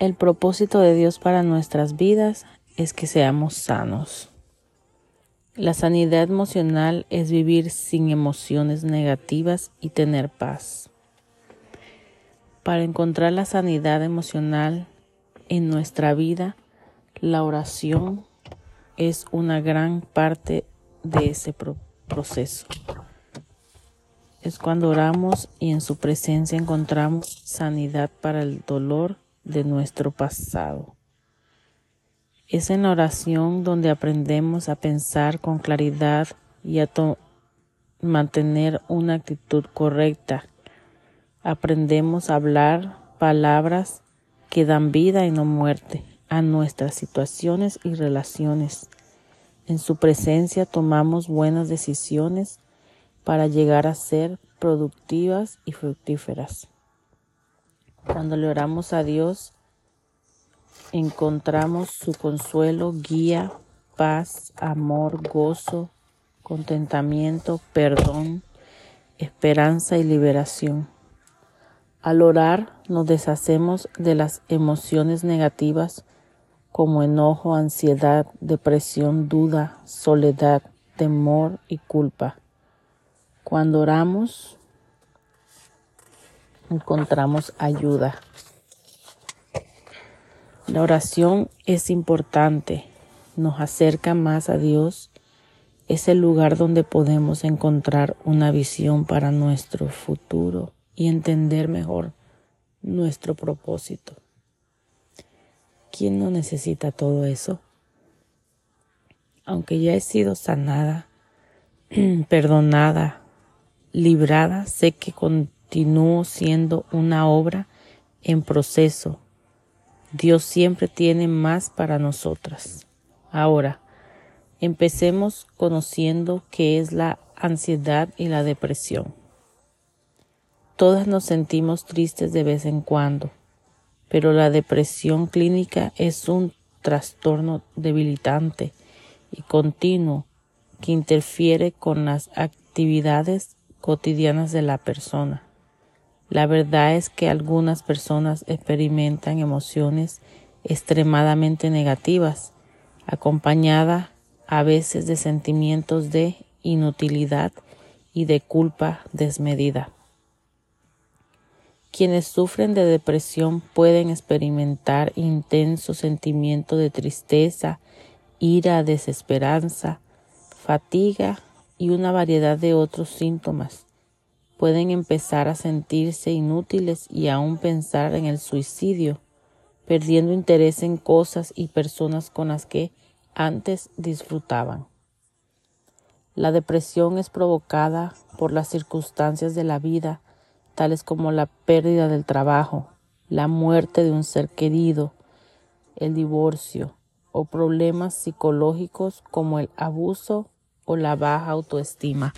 El propósito de Dios para nuestras vidas es que seamos sanos. La sanidad emocional es vivir sin emociones negativas y tener paz. Para encontrar la sanidad emocional en nuestra vida, la oración es una gran parte de ese proceso. Es cuando oramos y en su presencia encontramos sanidad para el dolor de nuestro pasado. Es en la oración donde aprendemos a pensar con claridad y a mantener una actitud correcta. Aprendemos a hablar palabras que dan vida y no muerte a nuestras situaciones y relaciones. En su presencia tomamos buenas decisiones para llegar a ser productivas y fructíferas. Cuando le oramos a Dios, encontramos su consuelo, guía, paz, amor, gozo, contentamiento, perdón, esperanza y liberación. Al orar nos deshacemos de las emociones negativas como enojo, ansiedad, depresión, duda, soledad, temor y culpa. Cuando oramos, encontramos ayuda. La oración es importante, nos acerca más a Dios, es el lugar donde podemos encontrar una visión para nuestro futuro y entender mejor nuestro propósito. ¿Quién no necesita todo eso? Aunque ya he sido sanada, perdonada, librada, sé que continúo siendo una obra en proceso. Dios siempre tiene más para nosotras. Ahora, empecemos conociendo qué es la ansiedad y la depresión. Todas nos sentimos tristes de vez en cuando, pero la depresión clínica es un trastorno debilitante y continuo que interfiere con las actividades cotidianas de la persona. La verdad es que algunas personas experimentan emociones extremadamente negativas, acompañada a veces de sentimientos de inutilidad y de culpa desmedida. Quienes sufren de depresión pueden experimentar intenso sentimiento de tristeza, ira, desesperanza, fatiga y una variedad de otros síntomas. Pueden empezar a sentirse inútiles y aún pensar en el suicidio, perdiendo interés en cosas y personas con las que antes disfrutaban. La depresión es provocada por las circunstancias de la vida, tales como la pérdida del trabajo, la muerte de un ser querido, el divorcio o problemas psicológicos como el abuso o la baja autoestima.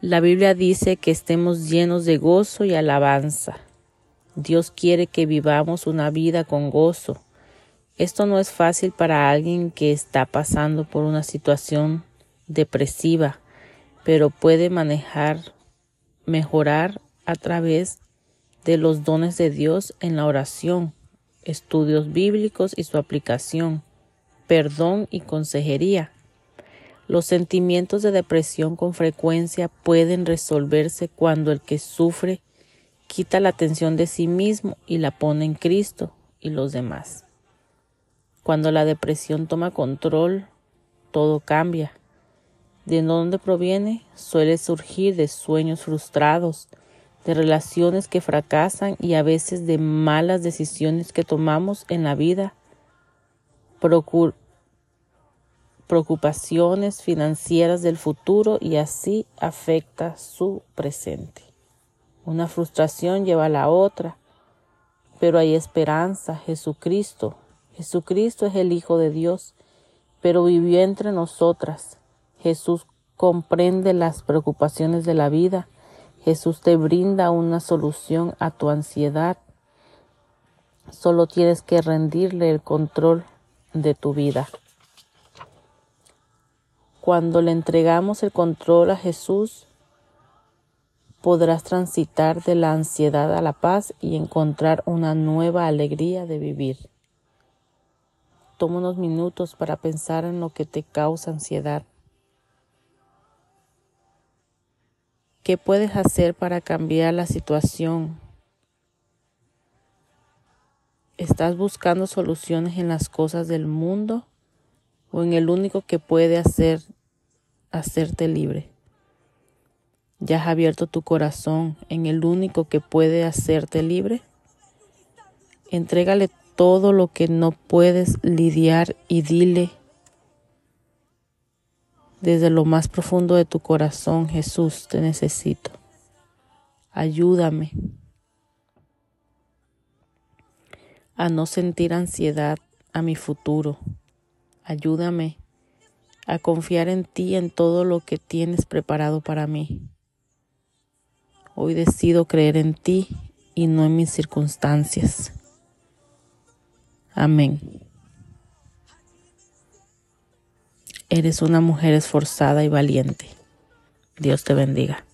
La Biblia dice que estemos llenos de gozo y alabanza. Dios quiere que vivamos una vida con gozo. Esto no es fácil para alguien que está pasando por una situación depresiva, pero puede manejar, mejorar a través de los dones de Dios en la oración, estudios bíblicos y su aplicación perdón y consejería. Los sentimientos de depresión con frecuencia pueden resolverse cuando el que sufre quita la atención de sí mismo y la pone en Cristo y los demás. Cuando la depresión toma control, todo cambia. ¿De dónde proviene? Suele surgir de sueños frustrados, de relaciones que fracasan y a veces de malas decisiones que tomamos en la vida preocupaciones financieras del futuro y así afecta su presente. Una frustración lleva a la otra, pero hay esperanza, Jesucristo. Jesucristo es el Hijo de Dios, pero vivió entre nosotras. Jesús comprende las preocupaciones de la vida. Jesús te brinda una solución a tu ansiedad. Solo tienes que rendirle el control de tu vida. Cuando le entregamos el control a Jesús, podrás transitar de la ansiedad a la paz y encontrar una nueva alegría de vivir. Toma unos minutos para pensar en lo que te causa ansiedad. ¿Qué puedes hacer para cambiar la situación? ¿Estás buscando soluciones en las cosas del mundo o en el único que puede hacer hacerte libre? ¿Ya has abierto tu corazón en el único que puede hacerte libre? Entrégale todo lo que no puedes lidiar y dile desde lo más profundo de tu corazón, Jesús, te necesito. Ayúdame a no sentir ansiedad a mi futuro. Ayúdame a confiar en ti en todo lo que tienes preparado para mí. Hoy decido creer en ti y no en mis circunstancias. Amén. Eres una mujer esforzada y valiente. Dios te bendiga.